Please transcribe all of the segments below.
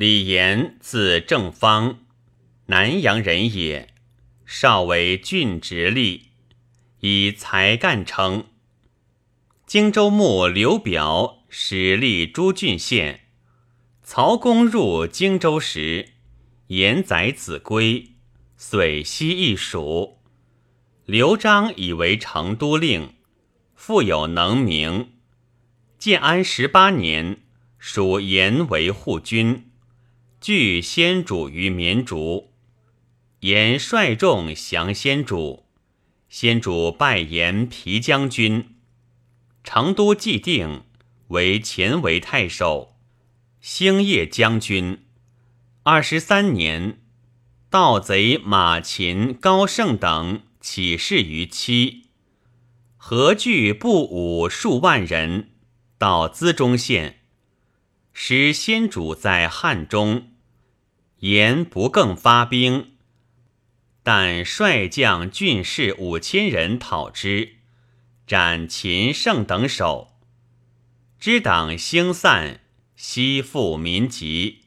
李严，字正方，南阳人也。少为郡直吏，以才干称。荆州牧刘表始立诸郡县。曹公入荆州时，严载子规，遂西易蜀。刘璋以为成都令，富有能名。建安十八年，属严为护军，据先主于绵竹。严率众降先主，先主拜严皮将军。成都既定，为前为太守。兴业将军，二十三年，盗贼马秦、高盛等起事于期，合聚不武数万人，到资中县，使先主在汉中，言不更发兵，但率将郡士五千人讨之，斩秦胜等首，知党兴散。西复民籍，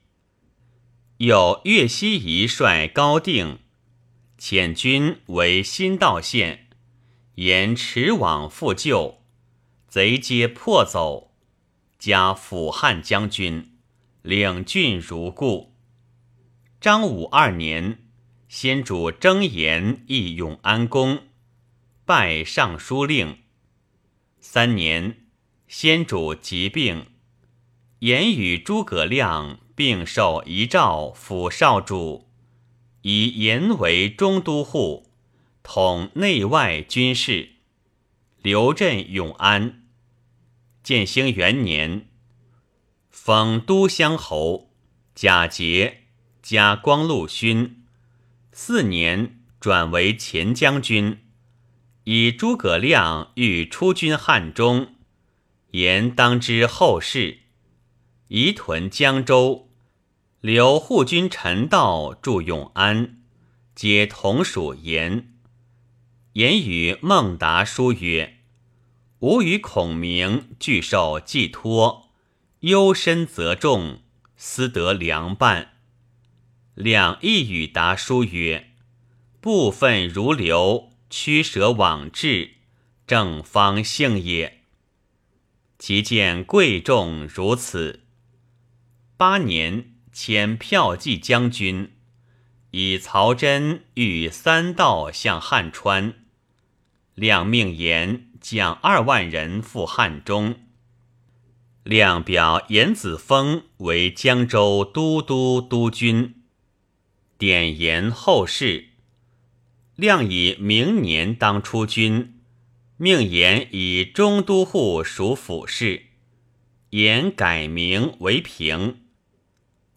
有岳西夷率高定遣军为新道县，沿驰往复救，贼皆破走。加辅汉将军，领郡如故。张武二年，先主征延诣永安宫，拜尚书令。三年，先主疾病。言与诸葛亮并受遗诏辅少主，以言为中都护，统内外军事，留镇永安。建兴元年，封都乡侯，假节加光禄勋。四年，转为前将军。以诸葛亮欲出军汉中，言当知后事。移屯江州，留护军陈道驻永安，皆同属言。言与孟达书曰：“吾与孔明俱受寄托，忧深则重，思得良伴。”两亦与达书曰：“部分如流，曲舍往志，正方幸也。其见贵重如此。”八年，迁骠骑将军，以曹真御三道向汉川，亮命言将二万人赴汉中。亮表严子丰为江州都督督军，典言后事。亮以明年当出军，命言以中都护属府事，言改名为平。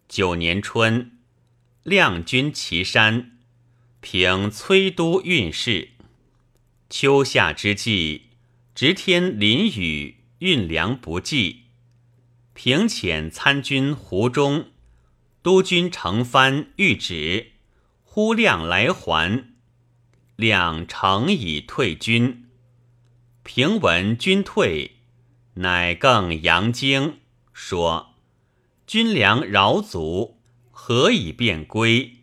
九年春，亮军岐山，平崔都运事。秋夏之际，直天淋雨，运粮不济。平遣参军胡忠、督军程蕃谕旨，呼亮来还。亮诚以退军。平闻军退，乃更扬惊，说。军粮饶足，何以便归？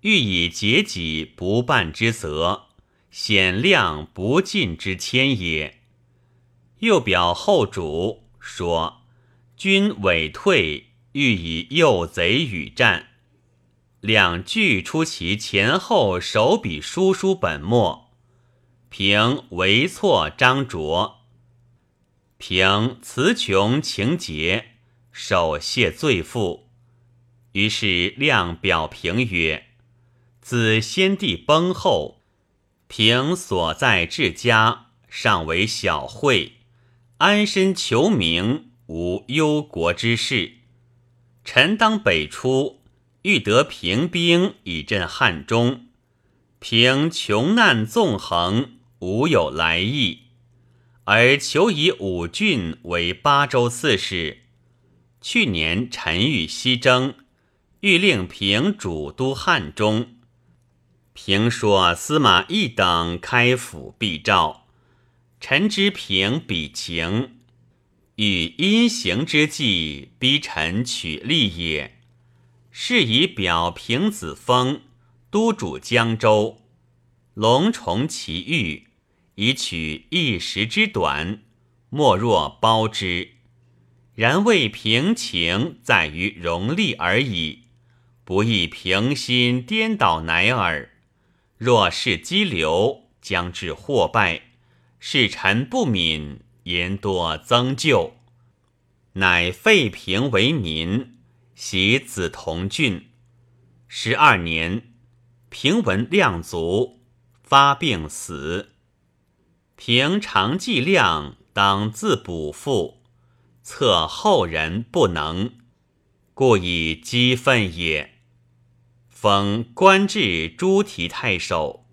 欲以节己不办之责，显亮不尽之谦也。又表后主说：军委退，欲以诱贼与战。两句出其前后手笔书书本末，凭为错张卓，凭词穷情节。手谢罪负，于是亮表平曰：“自先帝崩后，平所在治家，尚为小惠，安身求名，无忧国之事。臣当北出，欲得平兵以镇汉中。平穷难纵横，无有来意，而求以五郡为巴州刺史。”去年，臣欲西征，欲令平主都汉中。平说司马懿等开府必召，臣知平比情，欲因行之计逼臣取利也。是以表平子封都主江州，隆重其欲，以取一时之短，莫若包之。然为平情在于容力而已，不亦平心颠倒乃耳。若是激流，将至祸败；是臣不敏，言多增咎。乃废平为民，袭子同郡。十二年，平闻量卒，发病死。平常计量，当自补复。策后人不能，故以激愤也。封官至诸提太守。